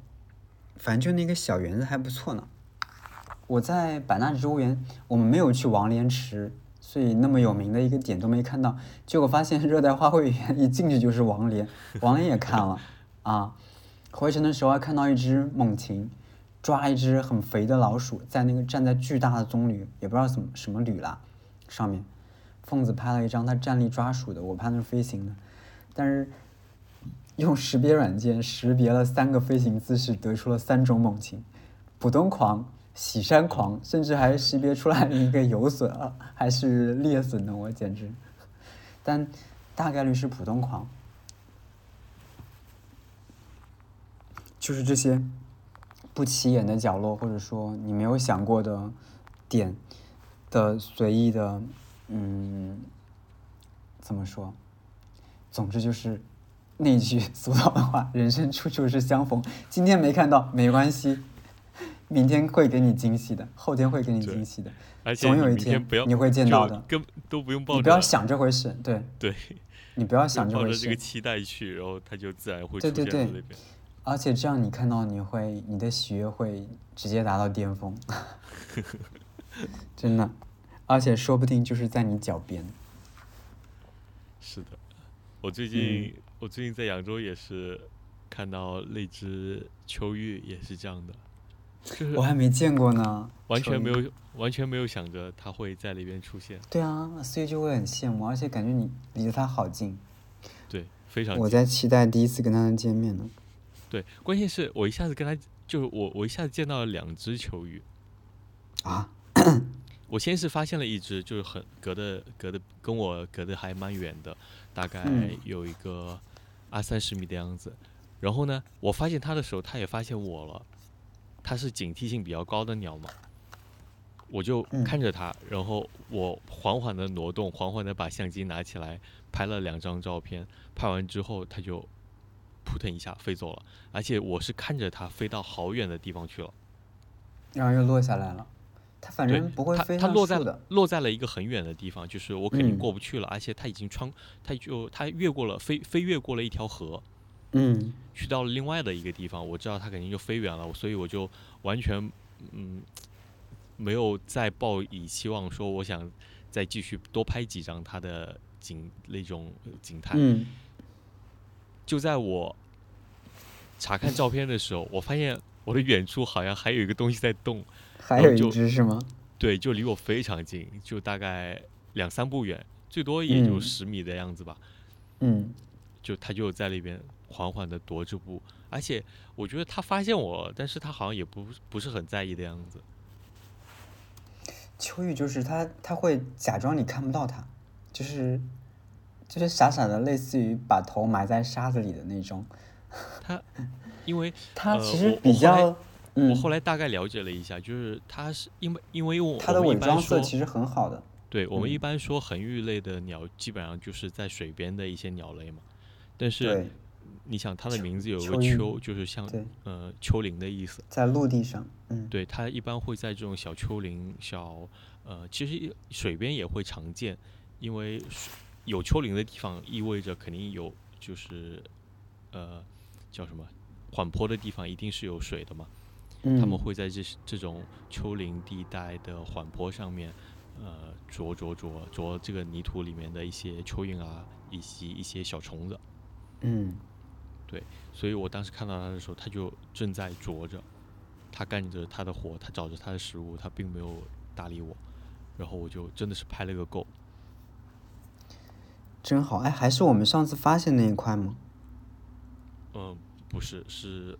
反正就那个小园子还不错呢。我在版纳植物园，我们没有去王莲池，所以那么有名的一个点都没看到。结果发现热带花卉园一进去就是王莲，王莲也看了啊。回程的时候还看到一只猛禽，抓一只很肥的老鼠，在那个站在巨大的棕榈，也不知道什么什么榈啦，上面。凤子拍了一张它站立抓鼠的，我拍的是飞行的，但是用识别软件识别了三个飞行姿势，得出了三种猛禽：浦东狂、喜山狂，甚至还识别出来了一个有隼啊，还是猎隼呢，我简直。但大概率是普通狂。就是这些不起眼的角落，或者说你没有想过的点的随意的，嗯，怎么说？总之就是那句俗套的话：“人生处处是相逢。”今天没看到没关系，明天会给你惊喜的，后天会给你惊喜的，而且总有一天你会见到的。根都不用抱着，你不要想这回事，对对，你不要想这回事抱着这个。期待去，然后它就自然会出对对对现在那边。而且这样你看到你会，你的喜悦会直接达到巅峰，真的。而且说不定就是在你脚边。是的，我最近、我最近在扬州也是看到那只秋玉，也是这样的，就是我还没见过呢，完全没有完全没有想着他会在那边出现，对啊，所以就会很羡慕，而且感觉你离得他好近。对，非常我在期待第一次跟他的见面呢。对，关键是我一下子跟他，就是我我一下子见到了两只球鱼，啊，我先是发现了一只，就是很隔的隔的跟我隔的还蛮远的，大概嗯有一个二三十米的样子。然后呢，我发现他的时候，他也发现我了。它是警惕性比较高的鸟嘛，我就嗯看着它，然后我缓缓的挪动，缓缓的把相机拿起来拍了两张照片。拍完之后，它就扑腾一下飞走了，而且我是看着它飞到好远的地方去了。然后又落下来了。它反正不会它飞它落在。落在了一个很远的地方，就是我肯定嗯过不去了，而且它已经穿，它就它越过了飞飞越过了一条河，嗯，去到了另外的一个地方，我知道他肯定就飞远了，所以我就完全嗯没有再抱以期望说我想再继续多拍几张他的景那种呃景态。嗯，就在我查看照片的时候，我发现我的远处好像还有一个东西在动。还有一只是吗？对，就离我非常近，就大概两三步远，最多也就嗯十米的样子吧。嗯，就他就在那边缓缓的踱着步，而且我觉得他发现我，但是他好像也不不是很在意的样子。秋玉就是他，他会假装你看不到他，就是就是傻傻的，类似于把头埋在沙子里的那种。他因为 它呃其实比较，嗯，我后来大概了解了一下，就是他是因为因为我他的伪装色其实很好的。对我们一嗯般说恒玉类的鸟，基本上就是在水边的一些鸟类嘛。但是对你想，它的名字有个丘，就是像，呃丘陵的意思。在陆地上，嗯，对，它一般会在这种小丘陵、小呃，其实水边也会常见，因为水有丘陵的地方意味着肯定有就是呃叫什么缓坡的地方一定是有水的嘛。嗯，他们会在这这种丘陵地带的缓坡上面，呃，啄啄啄啄这个泥土里面的一些蚯蚓啊，以及一些小虫子。嗯，所以我当时看到他的时候，他就正在啄着，他干着他的活，他找着他的食物，他并没有搭理我。然后我就真的是拍了个够。真好。哎，还是我们上次发现那一块吗？嗯，不是，是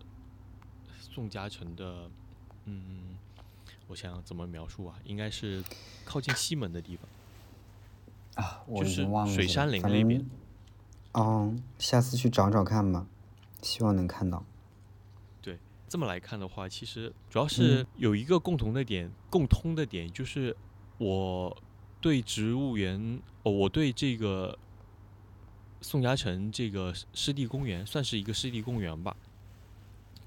宋嘉诚的，嗯，我想想怎么描述啊？应该是靠近西门的地方。啊，我就是已经忘了。水山林反那边正。哦，下次去找找看吧，希望能看到。对这么来看的话，其实主要是有一个共同的点，共通的点就是我对植物园，哦，我对这个宋家城这个湿湿地公园算是一个湿地公园吧，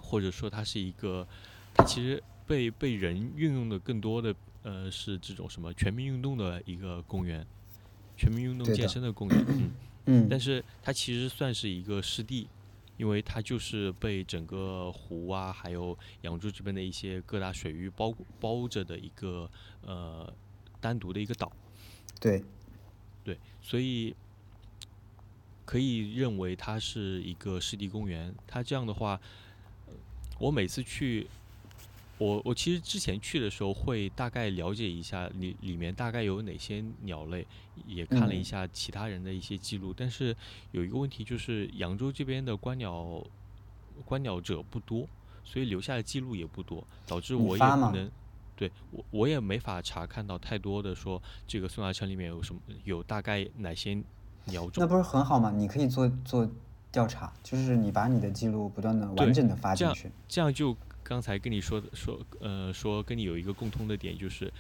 或者说它是一个，它其实被被人运用的更多的，呃，是这种什么全民运动的一个公园，全民运动健身的公园，嗯。嗯，但是它其实算是一个湿地，因为它就是被整个湖啊，还有扬州这边的一些各大水域包包着的一个呃单独的一个岛，对，对，所以可以认为它是一个湿地公园。它这样的话，呃我每次去。我我其实之前去的时候会大概了解一下里里面大概有哪些鸟类，也看了一嗯下其他人的一些记录，但是有一个问题就是扬州这边的观鸟观鸟者不多，所以留下的记录也不多，导致我也不能对我我也没法查看到太多的说这个宋家城里面有什么有大概哪些鸟种。那不是很好吗？你可以做做调查，就是你把你的记录不断的完整的发这样进去。这样就刚才跟你说的说呃说跟你有一个共通的点，就是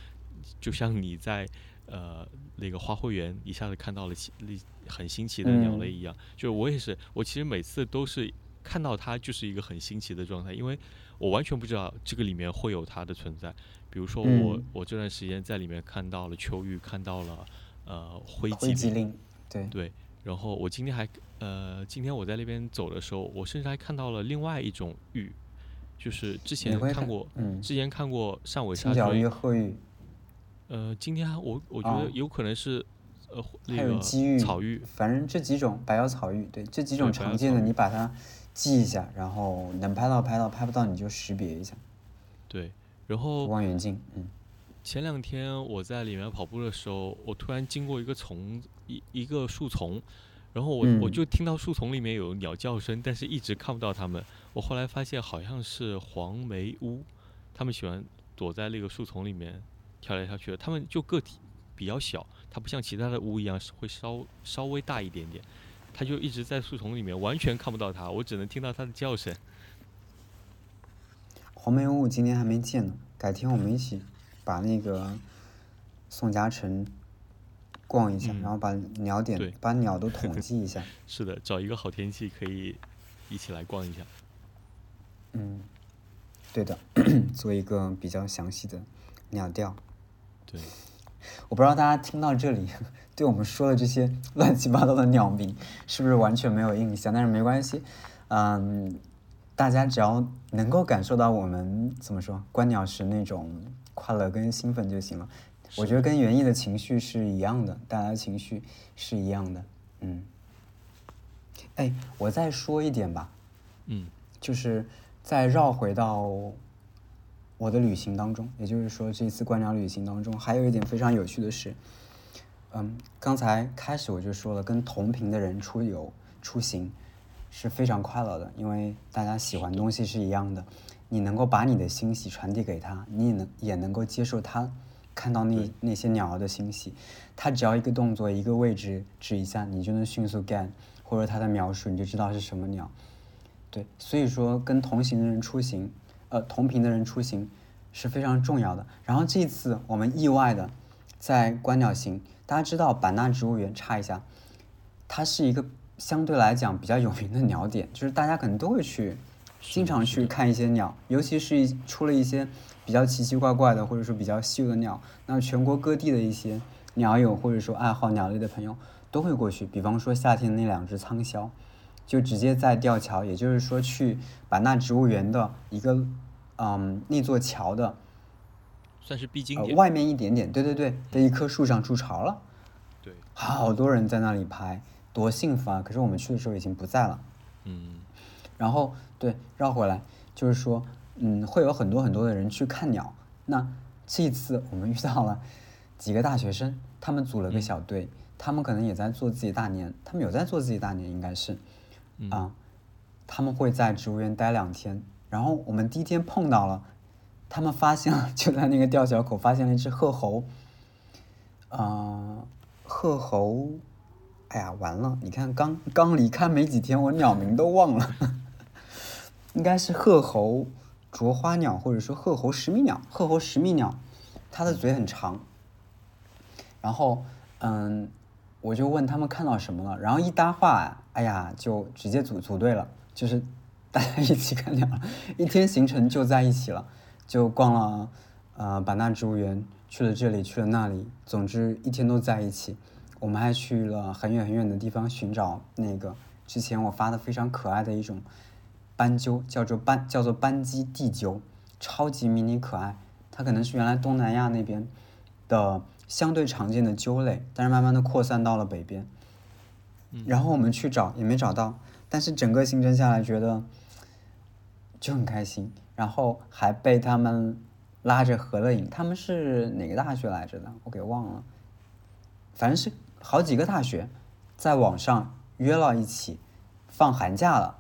就像你在呃那个花卉园一下子看到了奇那很新奇的鸟类嗯。一样，就是我也是，我其实每次都是看到它就是一个很新奇的状态，因为我完全不知道这个里面会有它的存在。比如说我、嗯。我这段时间在里面看到了秋玉，看到了呃灰灰鸡灵，机灵，对，对，然后我今天还呃，今天我在那边走的时候，我甚至还看到了另外一种玉，就是之前看看过，嗯，之前看过上尾青角沙锥玉鹤玉，呃，今天我我觉得哦有可能是呃还那个有机遇、草玉，反正这几种白腰草玉，对这几种常见的，你把它记一下，然后能拍到拍到，拍不到你就识别一下。对。然后望远镜，嗯，前两天我在里面跑步的时候，我突然经过一个丛一一个树丛，然后我、我嗯就听到树丛里面有鸟叫声，但是一直看不到它们。我后来发现好像是黄眉乌，它们喜欢躲在那个树丛里面跳来跳去的。它们就个体比较小，它不像其他的乌一样会稍稍微大一点点。它就一直在树丛里面，完全看不到它，我只能听到它的叫声。黄眉乌今天还没见呢，改天我们一起把那个宋家城逛一下，嗯然后把鸟点把鸟都统计一下。是的，找一个好天气可以一起来逛一下。嗯，对的，做一个比较详细的鸟调。对，我不知道大家听到这里，对我们说的这些乱七八糟的鸟名是不是完全没有印象？但是没关系，嗯，大家只要能够感受到我们怎么说观鸟时那种快乐跟兴奋就行了。我觉得跟园艺的情绪是一样的，大家的情绪是一样的。嗯，哎，我再说一点吧，嗯。就是再绕回到我的旅行当中，也就是说这次观鸟旅行当中，还有一点非常有趣的是，嗯，刚才开始我就说了，跟同频的人出游出行是非常快乐的，因为大家喜欢东西是一样的，你能够把你的欣喜传递给他，你也能也能够接受他看到那那些鸟儿的欣喜，他只要一个动作一个位置指一下，你就能迅速 get，或者他的描述你就知道是什么鸟。对，所以说跟同行的人出行，呃，同频的人出行是非常重要的。然后这一次我们意外的在观鸟行，大家知道版纳植物园，插一下，它是一个相对来讲比较有名的鸟点，就是大家可能都会去，经常去看一些鸟，尤其是一出了一些比较奇奇怪怪的，或者说比较稀有的鸟，那全国各地的一些鸟友或者说爱好鸟类的朋友都会过去。比方说夏天那两只苍枭。就直接在吊桥，也就是说去版纳植物园的一个，嗯，那座桥的算是必经呃点。外面一点点，对对对的一棵树上筑巢了，对，好多人在那里拍，多幸福啊！可是我们去的时候已经不在了。嗯，然后对绕回来，就是说，嗯，会有很多很多的人去看鸟。那这一次我们遇到了几个大学生，他们组了个小队，他们可能也在做自己大年，他们有在做自己大年，应该是。嗯啊，他们会在植物园待两天，然后我们第一天碰到了，他们发现了就在那个吊桥口发现了一只鹤猴，呃，鹤猴，哎呀，完了！你看刚刚离开没几天，我鸟名都忘了，应该是鹤猴啄花鸟，或者说鹤猴食蜜鸟。鹤猴食蜜鸟，它的嘴很长，然后嗯，我就问他们看到什么了，然后一搭话，哎呀，就直接组组队了，就是 大家一起看鸟了，一天行程就在一起了，就逛了呃版纳植物园，去了这里，去了那里，总之一天都在一起。我们还去了很远很远的地方寻找那个之前我发的非常可爱的一种斑鸠，叫做斑叫做斑鸡地鸠，超级迷你可爱。它可能是原来东南亚那边的相对常见的鸠类，但是慢慢的扩散到了北边。然后我们去找也没找到，但是整个行程下来觉得就很开心，然后还被他们拉着合了影。他们是哪个大学来着的？我给忘了，反正是好几个大学在网上约了一起，放寒假了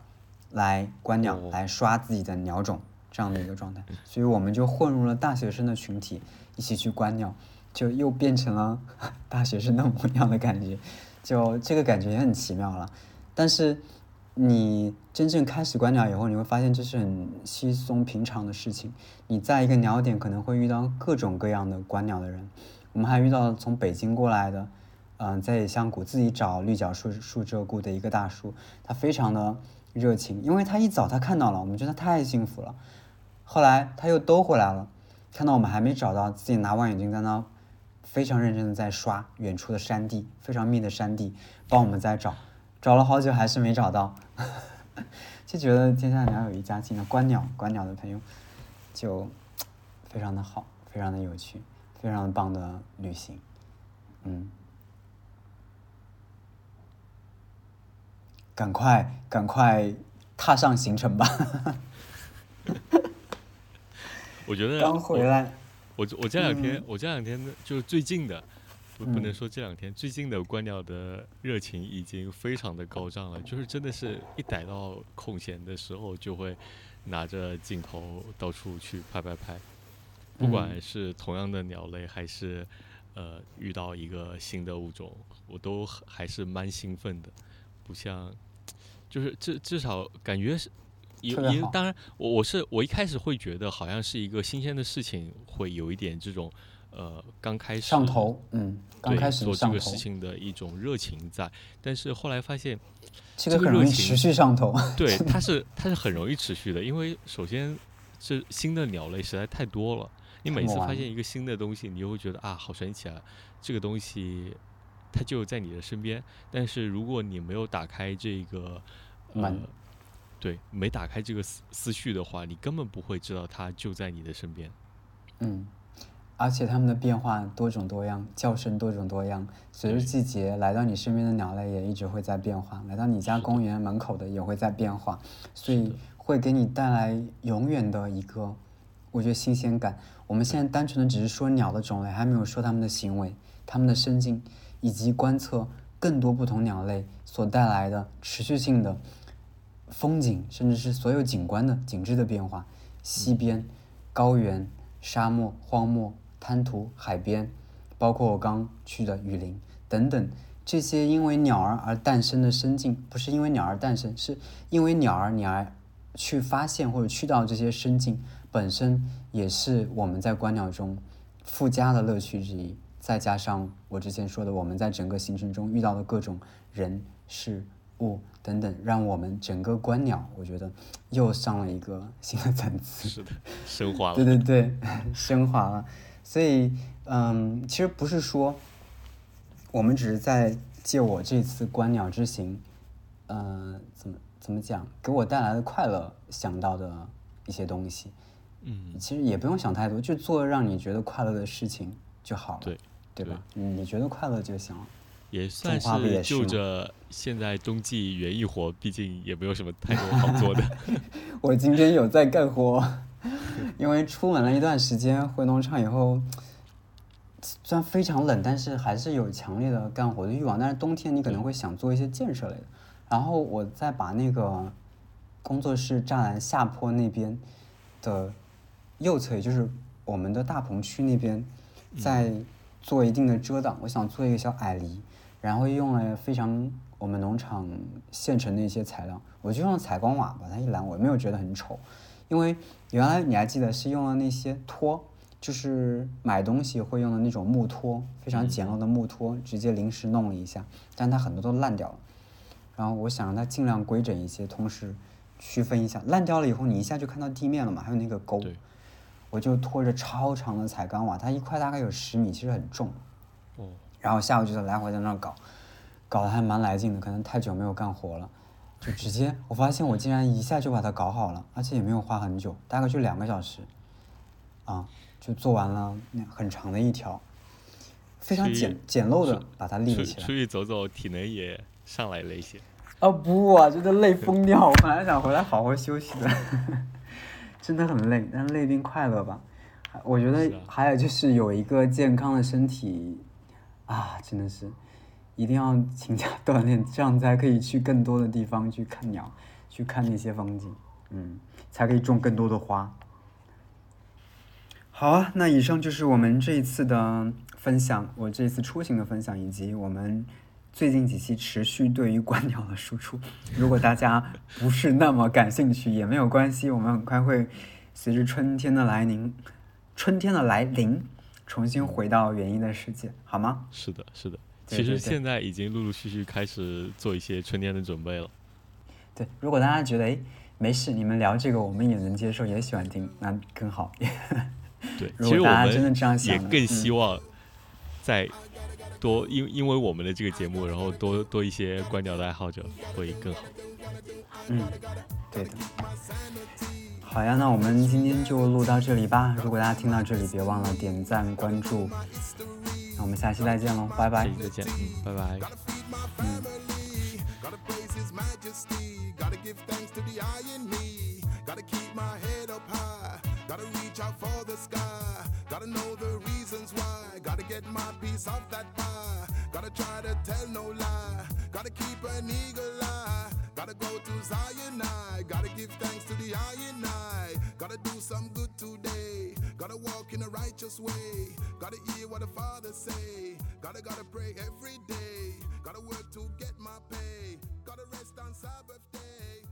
来观鸟，哦来刷自己的鸟种这样的一个状态，所以我们就混入了大学生的群体，一起去观鸟，就又变成了 大学生的模样的感觉，就这个感觉也很奇妙了。但是你真正开始观鸟以后，你会发现这是很稀松平常的事情。你在一个鸟点可能会遇到各种各样的观鸟的人，我们还遇到了从北京过来的，嗯、在野香谷自己找绿角树树鹧鸪的一个大叔，他非常的热情，因为他一早他看到了，我们觉得太幸福了。后来他又兜回来了，看到我们还没找到，自己拿望远镜在那非常认真的在刷远处的山地，非常密的山地，帮我们在找，找了好久还是没找到，就觉得天下鸟有一家亲的观鸟观鸟的朋友就非常的好，非常的有趣。非常棒的旅行，嗯，赶快赶快踏上行程吧。我觉得刚回来，我我这两天嗯。我这两天就是最近的，不不能嗯。说这两天，最近的观鸟的热情已经非常的高涨了，就是真的是一逮到空闲的时候就会拿着镜头到处去拍拍拍，不管嗯。是同样的鸟类还是呃遇到一个新的物种，我都还是蛮兴奋的，不像就是至至少感觉是。也特别好也当然，我我是我一开始会觉得好像是一个新鲜的事情，会有一点这种呃刚开始上头，嗯，刚对开始做这个事，情的一种热情在，但是后来发现，这个很容易这个热情持续上头。对 它是它是很容易持续的，因为首先是新的鸟类实在太多了，你每次发现一个新的东西，你就会觉得啊好神奇啊，这个东西它就在你的身边，但是如果你没有打开这个呃门。对，没打开这个思思绪的话，你根本不会知道它就在你的身边。嗯，而且它们的变化多种多样，叫声多种多样。随着季节来到你身边的鸟类也一直会在变化，来到你家公园门口的也会在变化，所以会给你带来永远的一个，我觉得新鲜感。我们现在单纯的只是说鸟的种类，还没有说它们的行为、它们的生境，以及观测更多不同鸟类所带来的持续性的风景，甚至是所有景观的景致的变化。溪边、高原、沙漠、荒漠、滩涂、海边，包括我刚去的雨林等等，这些因为鸟儿而诞生的生境，不是因为鸟儿诞生，是因为鸟儿你而去发现或者去到这些生境，本身也是我们在观鸟中附加的乐趣之一。再加上我之前说的，我们在整个行程中遇到的各种人事物等等，让我们整个观鸟，我觉得又上了一个新的层次。是的，升华了。对对对，升华了。所以，嗯，其实不是说我们只是在借我这次观鸟之行，呃，怎么怎么讲，给我带来的快乐想到的一些东西。嗯，其实也不用想太多，就做让你觉得快乐的事情就好了，对对吧？嗯你觉得快乐就行了。也算是就着现在冬季园艺活，毕竟也没有什么太多好做的。我今天有在干活，因为出门了一段时间，回农场以后，虽然非常冷，但是还是有强烈的干活的欲望。但是冬天你可能会想做一些建设类的。然后我再把那个工作室栅栏下坡那边的右侧，也就是我们的大棚区那边，再做一定的遮挡。我想做一个小矮篱，然后用了非常我们农场现成的一些材料，我就用采光瓦把它一拦，我没有觉得很丑，因为原来你还记得是用了那些托，就是买东西会用的那种木托，非常简陋的木托，直接临时弄了一下，但它很多都烂掉了。然后我想让它尽量规整一些，同时区分一下，烂掉了以后你一下就看到地面了嘛，还有那个沟，对，我就拖着超长的彩钢瓦，它一块大概有十米，其实很重。嗯，然后下午就在来回在那儿搞，搞得还蛮来劲的，可能太久没有干活了，就直接我发现我竟然一下就把它搞好了，而且也没有花很久，大概就两个小时，啊，就做完了那很长的一条，非常简简陋的把它立起来出。去走走，体能也上来了一些。啊不啊，真的累疯掉！我本来想回来好好休息的，真的很累，但是累并快乐吧。我觉得还有就是有一个健康的身体啊，真的是一定要勤加锻炼，这样才可以去更多的地方去看鸟，去看那些风景，嗯，才可以种更多的花。好啊，那以上就是我们这一次的分享，我这次出行的分享，以及我们最近几期持续对于观鸟的输出。如果大家不是那么感兴趣，也没有关系，我们很快会随着春天的来临，春天的来临，重新回到园艺的世界，好吗？是的，是的。其实现在已经陆陆续续开始做一些春天的准备了。对，如果大家觉得诶没事，你们聊这个我们也能接受，也喜欢听，那更好。对，如其实我果大家真的们这样想，也更嗯希望在多因因为我们的这个节目，然后多多一些观鸟的爱好者会更好。嗯，对的。好呀，那我们今天就录到这里吧。如果大家听到这里，别忘了点赞关注。那我们下期再见喽，拜拜。下期再见，嗯，拜拜。嗯。Gotta praise His Majesty. Gotta give thanks to the eye in me. Gotta keep my head up high. Gotta reach out for the sky. Gotta know the reasons why. Gotta get my piece of that pie. Gotta try to tell no lie. Gotta keep an eagle eye. Gotta go to Zion I. Gotta give thanks to the Iron I. Gotta do some good today. Gotta walk in a righteous way. Gotta hear what the Father say. Gotta gotta pray every day. Gotta work to get my pay. Gotta rest on Sabbath day.